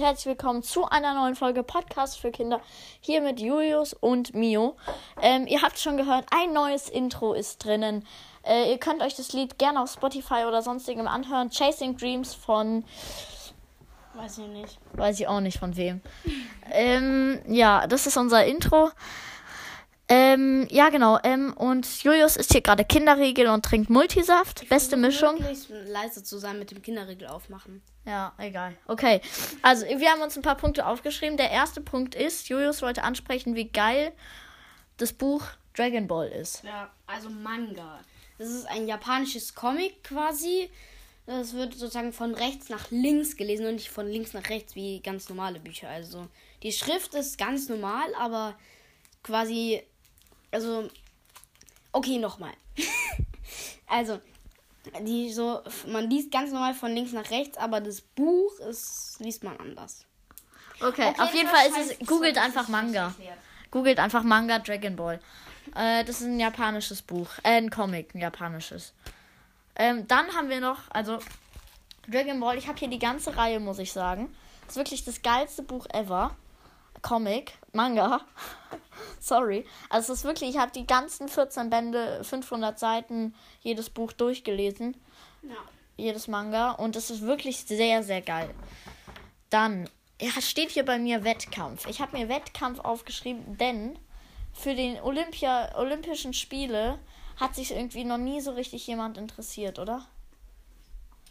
Herzlich willkommen zu einer neuen Folge Podcast für Kinder. Hier mit Julius und Mio. Ähm, ihr habt schon gehört, ein neues Intro ist drinnen. Äh, ihr könnt euch das Lied gerne auf Spotify oder sonstigem anhören. Chasing Dreams von. Weiß ich nicht. Weiß ich auch nicht von wem. ähm, ja, das ist unser Intro. Ähm, ja, genau. Ähm, und Julius ist hier gerade Kinderriegel und trinkt Multisaft. Beste Mischung. Leise zu sein mit dem Kinderriegel aufmachen. Ja, egal. Okay. Also, wir haben uns ein paar Punkte aufgeschrieben. Der erste Punkt ist, Julius wollte ansprechen, wie geil das Buch Dragon Ball ist. Ja, also Manga. Das ist ein japanisches Comic quasi. Das wird sozusagen von rechts nach links gelesen und nicht von links nach rechts wie ganz normale Bücher. Also die Schrift ist ganz normal, aber quasi, also, okay, nochmal. also, die so, man liest ganz normal von links nach rechts, aber das Buch ist, liest man anders. Okay, auf jeden Fall ist es, googelt einfach Manga. Googelt einfach Manga Dragon Ball. Äh, das ist ein japanisches Buch. Äh, ein Comic, ein japanisches. Ähm, dann haben wir noch, also Dragon Ball, ich habe hier die ganze Reihe, muss ich sagen. Das ist wirklich das geilste Buch ever. Comic, Manga. Sorry. Also es ist wirklich, ich habe die ganzen 14 Bände, 500 Seiten, jedes Buch durchgelesen. Ja. jedes Manga und es ist wirklich sehr, sehr geil. Dann ja, steht hier bei mir Wettkampf. Ich habe mir Wettkampf aufgeschrieben, denn für den Olympia, Olympischen Spiele hat sich irgendwie noch nie so richtig jemand interessiert, oder?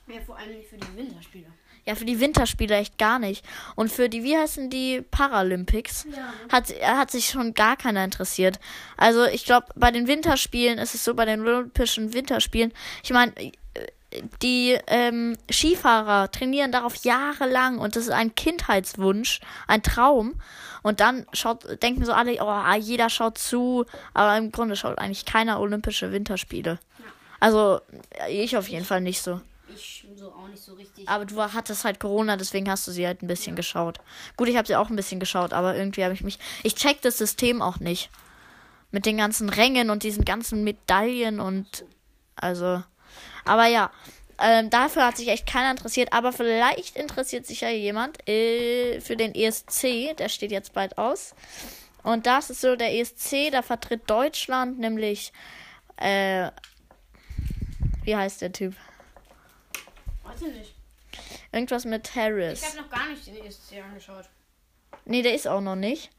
Ja, vor allem nicht für die Winterspiele. Ja, für die Winterspiele echt gar nicht. Und für die, wie heißen die Paralympics, Ja. hat, hat sich schon gar keiner interessiert. Also ich glaube, bei den Winterspielen ist es so, bei den Olympischen Winterspielen, ich meine, die ähm, Skifahrer trainieren darauf jahrelang und das ist ein Kindheitswunsch, ein Traum. Und dann schaut, denken so alle, oh, jeder schaut zu, aber im Grunde schaut eigentlich keiner Olympische Winterspiele. Also ich auf jeden Fall nicht so. Ich so auch nicht so richtig. Aber du hattest halt Corona, deswegen hast du sie halt ein bisschen geschaut. Gut, ich habe sie auch ein bisschen geschaut, aber irgendwie habe ich mich. Ich check das System auch nicht. Mit den ganzen Rängen und diesen ganzen Medaillen und. Also. Aber ja. Ähm, dafür hat sich echt keiner interessiert, aber vielleicht interessiert sich ja jemand äh, für den ESC, der steht jetzt bald aus. Und das ist so der ESC, da vertritt Deutschland nämlich, äh, wie heißt der Typ? Weiß ich nicht. Irgendwas mit Ich Harris. habe noch gar nicht den ESC angeschaut. Nee, der ist auch noch nicht.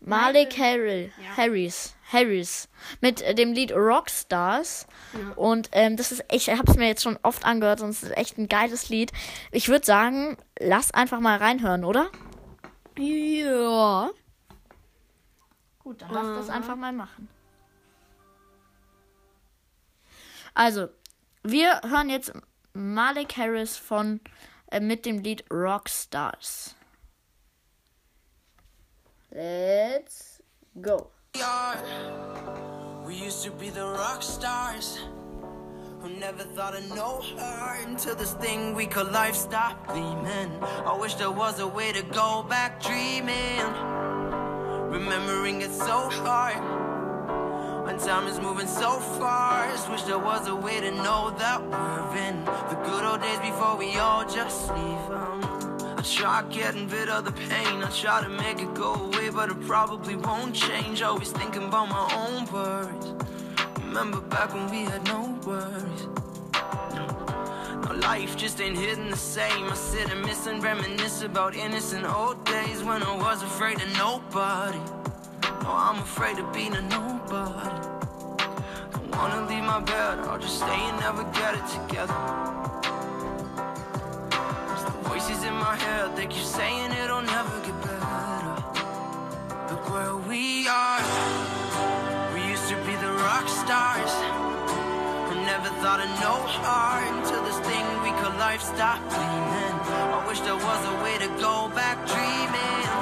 Malik Harrell, Ja. Harris. Harris. Mit äh, dem Lied Rockstars. Ja. Und ähm, das ist echt, ich habe es mir jetzt schon oft angehört und es ist echt ein geiles Lied. Ich würde sagen, lass einfach mal reinhören, oder? Ja. Gut, dann lass das einfach mal machen. Also, wir hören jetzt Malik Harris von äh, mit dem Lied Rockstars. Let's go. We used to be the rock stars who never thought of no heart until this thing we call life stopped gleaming. I wish there was a way to go back dreaming, remembering it so hard. When time is moving so fast, wish there was a way to know that we're in the good old days before we all just leave 'em. I try getting rid of the pain, I try to make it go away, but it probably won't change. Always thinking about my own worries. Remember back when we had no worries. Now life just ain't hitting the same. I sit and miss and reminisce about innocent old days when I was afraid of nobody. Oh, I'm afraid of being a nobody. Don't wanna leave my bed, I'll just stay and never get it together. It's the voices in my head, they keep saying it'll never get better. Look where we are. We used to be the rock stars. Who never thought of no heart until this thing we call life stopped gleaming. I wish there was a way to go back dreaming.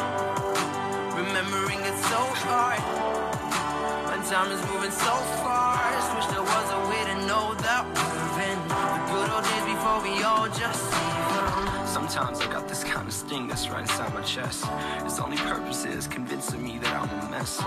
When time is moving so fast. Wish there was a way to know that we're in the good old days before we all just. Sometimes I got this kind of sting that's right inside my chest. Its only purpose is convincing me that I'm a mess.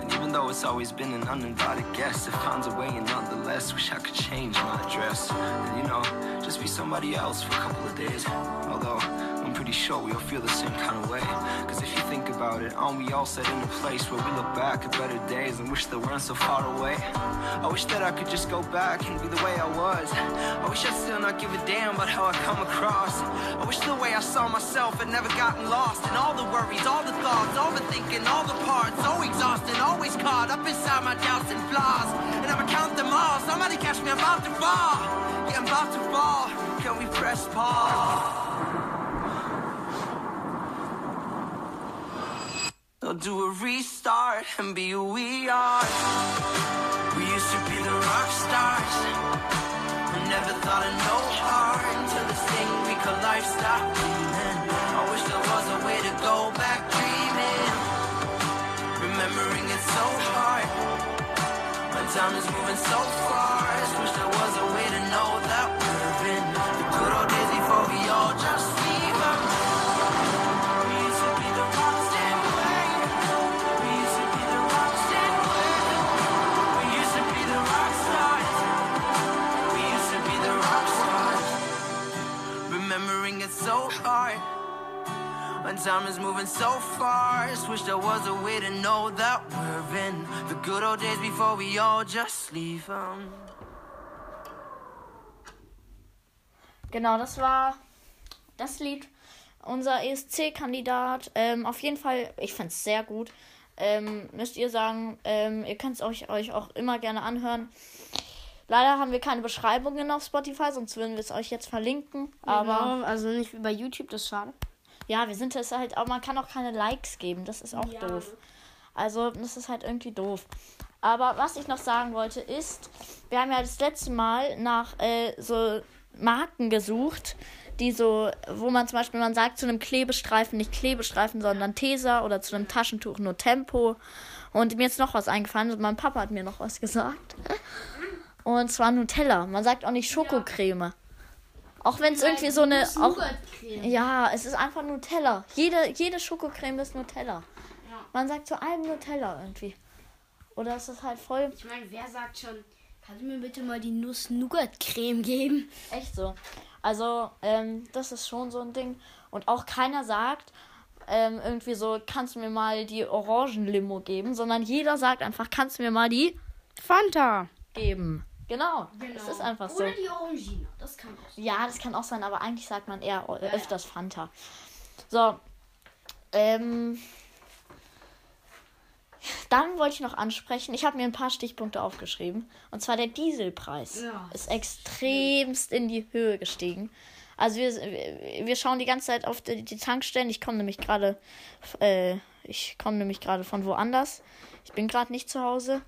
And even though it's always been an uninvited guest, it finds a way and nonetheless wish I could change my address. And you know, just be somebody else for a couple of days. Although, I'm pretty sure we all feel the same kind of way. Cause if you think about it, aren't we all set in a place where we look back at better days and wish they weren't so far away? I wish that I could just go back and be the way I was. I wish I'd still not give a damn about how I come across. I wish the way I saw myself had never gotten lost in all the worries, all the thoughts, overthinking, all the parts. So exhausted, always caught up inside my doubts and flaws. And I'ma count them all. Somebody catch me, I'm about to fall. Yeah, I'm about to fall. Can we press pause? I'll do a restart and be who we are. We used to be the rock stars. We never thought of no heart until this thing we call life stopped breathing. I wish there was a way to go back dreaming. Remembering it's so hard. When time is moving so fast. Wish there was a way to know is moving so fast. Wish there was a way to know that we're in the good old days before we all just leave 'em. Genau, das war das Lied. Unser ESC-Kandidat. Ähm, auf jeden Fall, ich fand es sehr gut. Ähm, müsst ihr sagen, ähm, ihr könnt es euch, euch auch immer gerne anhören. Leider haben wir keine Beschreibungen auf Spotify, sonst würden wir es euch jetzt verlinken. Aber genau, also nicht wie bei YouTube, das ist schade. Ja, wir sind es halt auch, man kann auch keine Likes geben, das ist auch Ja. doof. Also, das ist halt irgendwie doof. Aber was ich noch sagen wollte ist, wir haben ja das letzte Mal nach äh, so Marken gesucht, die so, wo man zum Beispiel, man sagt zu einem Klebestreifen nicht Klebestreifen, sondern Tesa oder zu einem Taschentuch nur Tempo. Und mir ist noch was eingefallen und mein Papa hat mir noch was gesagt. Und zwar Nutella. Man sagt auch nicht Schokocreme. Auch wenn es irgendwie so eine. Auch, ja, es ist einfach Nutella. Jede, jede Schokocreme ist Nutella. Man sagt zu allem Nutella irgendwie. Oder es ist halt voll Ich meine, wer sagt schon, kannst du mir bitte mal die Nuss-Nougat-Creme geben? echt so. Also, ähm, das ist schon so ein Ding. Und auch keiner sagt ähm, irgendwie so, kannst du mir mal die Orangenlimo geben, sondern jeder sagt einfach, kannst du mir mal die Fanta. geben. Genau. Es ist einfach so. Oder die Orangina, das kann auch sein. Ja, das kann auch sein, aber eigentlich sagt man eher öfters Fanta. So. Ähm. Dann wollte ich noch ansprechen, ich habe mir ein paar Stichpunkte aufgeschrieben. Und zwar der Dieselpreis Ja. ist extremst in die Höhe gestiegen. Also wir, wir- wir schauen die ganze Zeit auf die, die Tankstellen. Ich komme nämlich gerade, äh, ich komme nämlich gerade von woanders. Ich bin gerade nicht zu Hause.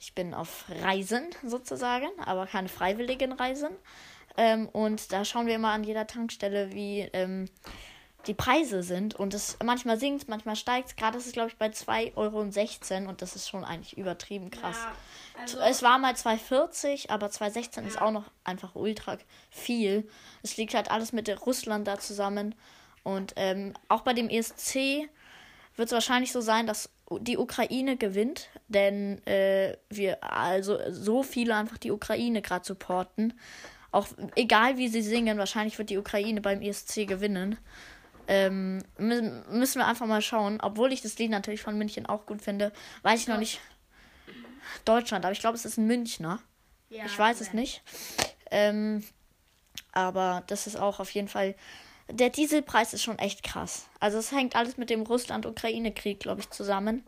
Ich bin auf Reisen sozusagen, aber keine freiwilligen Reisen. Ähm, und da schauen wir immer an jeder Tankstelle, wie ähm, die Preise sind. Und es manchmal sinkt, manchmal steigt. Gerade ist es, glaube ich, bei 2,16 Euro. Und das ist schon eigentlich übertrieben krass. also, Es war mal 2,40, aber 2,16 ist auch noch einfach ultra viel. Es liegt halt alles mit der Russland da zusammen. Und ähm, auch bei dem ESC wird es wahrscheinlich so sein, dass die Ukraine gewinnt, denn äh, wir also so viele einfach die Ukraine gerade supporten. Auch egal wie sie singen, wahrscheinlich wird die Ukraine beim ESC gewinnen. Ähm, mü- müssen wir einfach mal schauen. Obwohl ich das Lied natürlich von München auch gut finde, weiß ich noch nicht. Deutschland, aber ich glaube, es ist ein Münchner. ja, Ich weiß es nicht. Ähm, aber das ist auch auf jeden Fall. Der Dieselpreis ist schon echt krass. Also es hängt alles mit dem Russland-Ukraine-Krieg, glaube ich, zusammen.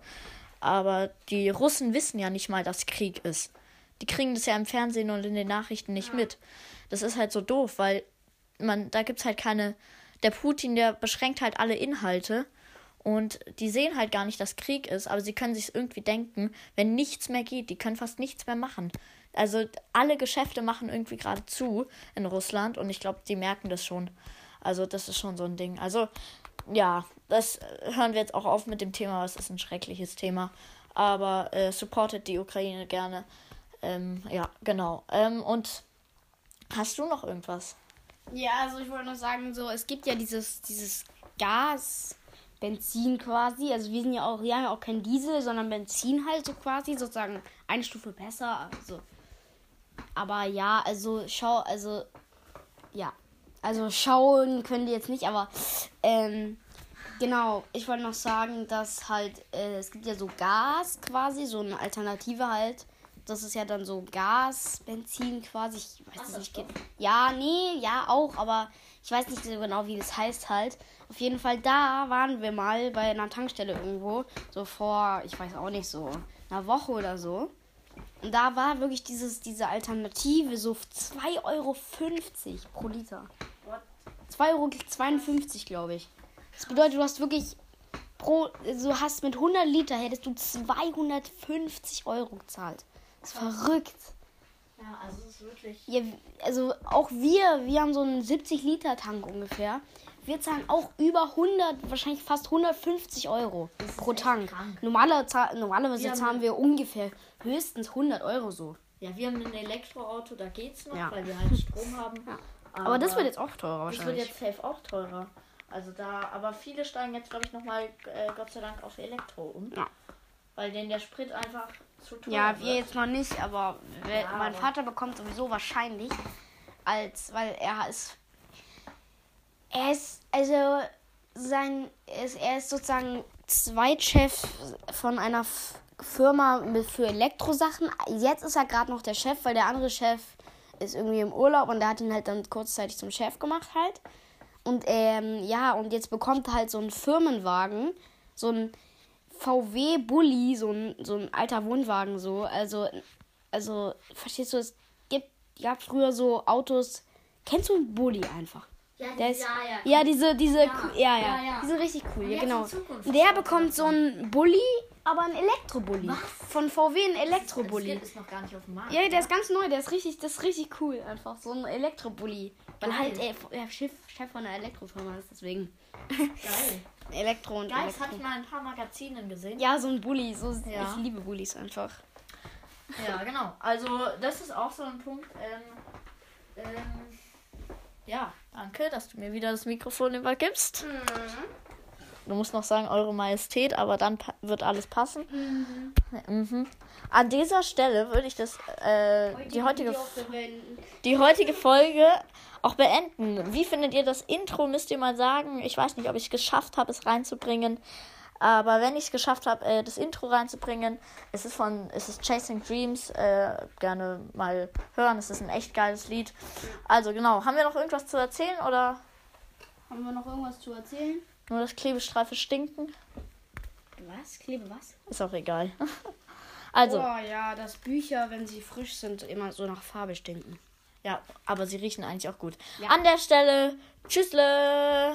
Aber die Russen wissen ja nicht mal, dass Krieg ist. Die kriegen das ja im Fernsehen und in den Nachrichten nicht mit. Das ist halt so doof, weil man, da gibt es halt keine. Der Putin, der beschränkt halt alle Inhalte. Und die sehen halt gar nicht, dass Krieg ist, aber sie können sich irgendwie denken, wenn nichts mehr geht, die können fast nichts mehr machen. Also alle Geschäfte machen irgendwie gerade zu in Russland und ich glaube, die merken das schon. Also das ist schon so ein Ding. Also ja, das äh, hören wir jetzt auch auf mit dem Thema, was ist ein schreckliches Thema. Aber äh, supportet die Ukraine gerne. Ähm, ja, genau. Ähm, und hast du noch irgendwas? Ja, also ich wollte noch sagen, so, es gibt ja dieses, dieses Gas, Benzin quasi. Also wir sind ja auch, ja auch kein Diesel, sondern Benzin halt so quasi, sozusagen eine Stufe besser. Also. Aber ja, also schau, also ja. Also schauen können die jetzt nicht, aber ähm, genau, ich wollte noch sagen, dass halt, äh, es gibt ja so Gas quasi, so eine Alternative halt. Das ist ja dann so Gas, Benzin quasi. Ich weiß es nicht. Ja, nee, ja auch, aber ich weiß nicht so genau, wie das heißt halt. Auf jeden Fall, da waren wir mal bei einer Tankstelle irgendwo. So vor, ich weiß auch nicht, so einer Woche oder so. Und da war wirklich dieses, diese Alternative so 2,50 Euro pro Liter. 2,52 Euro, glaube ich. Das bedeutet, du hast wirklich pro, du hast mit 100 Liter hättest du 250 Euro gezahlt. Das ist verrückt. Ja, also es ist wirklich. Ja, also auch wir, wir haben so einen 70 Liter Tank ungefähr. Wir zahlen auch über 100, wahrscheinlich fast 150 Euro pro echt Tank. krank. Normaler, normalerweise Wir zahlen wir ungefähr höchstens 100 Euro so. Ja, wir haben ein Elektroauto, da geht's noch, Ja. weil wir halt Strom haben. Ja. Aber, das wird jetzt auch teurer Das wird wahrscheinlich. jetzt safe auch teurer. Also da, aber viele steigen jetzt, glaube ich, nochmal, äh, Gott sei Dank, auf Elektro um. Ja. Weil denen der Sprit einfach zu teuer Ja, wird. wir jetzt noch nicht, aber Ja, mein aber- Vater bekommt sowieso wahrscheinlich, als weil er ist, er ist also sein, er ist, er ist sozusagen Zweitchef von einer Firma mit für Elektrosachen. Jetzt ist er gerade noch der Chef, weil der andere Chef ist irgendwie im Urlaub und der hat ihn halt dann kurzzeitig zum Chef gemacht halt. Und ähm, ja, und jetzt bekommt er halt so einen Firmenwagen, so ein VW Bulli, so ein, so ein alter Wohnwagen so. Also, also, verstehst du, es gibt, gab früher so Autos. Kennst du einen Bulli einfach? Ja, die- ist, ja, ja, ja. diese, diese, ja, ja, ja, ja, die sind richtig cool, ja, genau. der bekommt so einen Bulli, aber ein Elektrobulli. Von VW ein Das Elektrobulli. Skin ist noch gar nicht auf dem Markt. Ja, der ist ganz neu, der ist richtig, das ist richtig cool, einfach so ein Elektrobulli. Weil Geil. halt er, er Chef, Chef von einer Elektrofirma ist, deswegen Geil. Elektro und Geil, das habe ich mal in ein paar Magazinen gesehen. Ja, so ein Bulli, so Ja. ich liebe Bullis einfach. Ja, genau. Also, das ist auch so ein Punkt. Ähm, ähm, ja, danke, dass du mir wieder das Mikrofon übergibst. Du musst noch sagen, Eure Majestät, aber dann wird alles passen. Mhm. An dieser Stelle würde ich das, äh, die, heutige, die heutige Folge auch beenden. Wie findet ihr das Intro? Müsst ihr mal sagen. Ich weiß nicht, ob ich es geschafft habe, es reinzubringen. Aber wenn ich es geschafft habe, äh, das Intro reinzubringen, es ist von, es ist Chasing Dreams, äh, gerne mal hören. Es ist ein echt geiles Lied. Also genau, haben wir noch irgendwas zu erzählen oder Haben wir noch irgendwas zu erzählen? Nur das Klebestreife stinken? Was? Klebe was? Ist auch egal. Also, Oh ja, dass Bücher, wenn sie frisch sind, immer so nach Farbe stinken. ja, aber sie riechen eigentlich auch gut. Ja. An der Stelle, tschüssle!